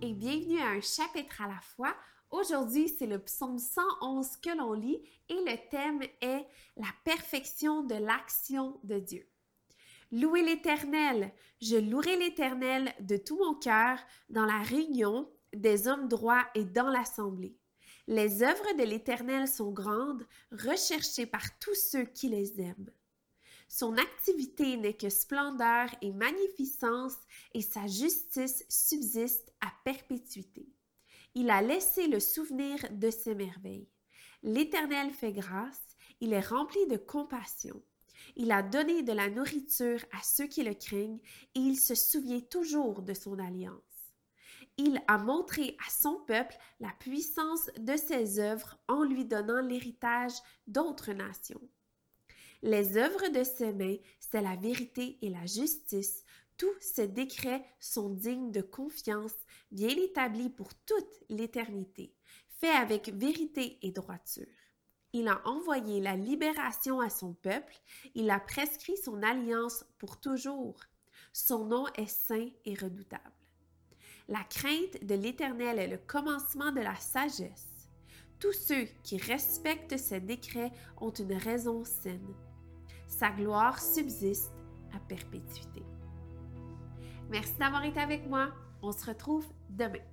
et bienvenue à un chapitre à la fois. Aujourd'hui, c'est le psaume 111 que l'on lit et le thème est la perfection de l'action de Dieu. Louez l'Éternel, je louerai l'Éternel de tout mon cœur dans la réunion des hommes droits et dans l'assemblée. Les œuvres de l'Éternel sont grandes, recherchées par tous ceux qui les aiment. Son activité n'est que splendeur et magnificence, et sa justice subsiste à perpétuité. Il a laissé le souvenir de ses merveilles. L'Éternel fait grâce, il est rempli de compassion. Il a donné de la nourriture à ceux qui le craignent, et il se souvient toujours de son alliance. Il a montré à son peuple la puissance de ses œuvres en lui donnant l'héritage d'autres nations. Les œuvres de ses mains, c'est la vérité et la justice. Tous ces décrets sont dignes de confiance, bien établis pour toute l'éternité, faits avec vérité et droiture. Il a envoyé la libération à son peuple, il a prescrit son alliance pour toujours. Son nom est saint et redoutable. La crainte de l'Éternel est le commencement de la sagesse. Tous ceux qui respectent ses décrets ont une raison saine. Sa gloire subsiste à perpétuité. Merci d'avoir été avec moi. On se retrouve demain.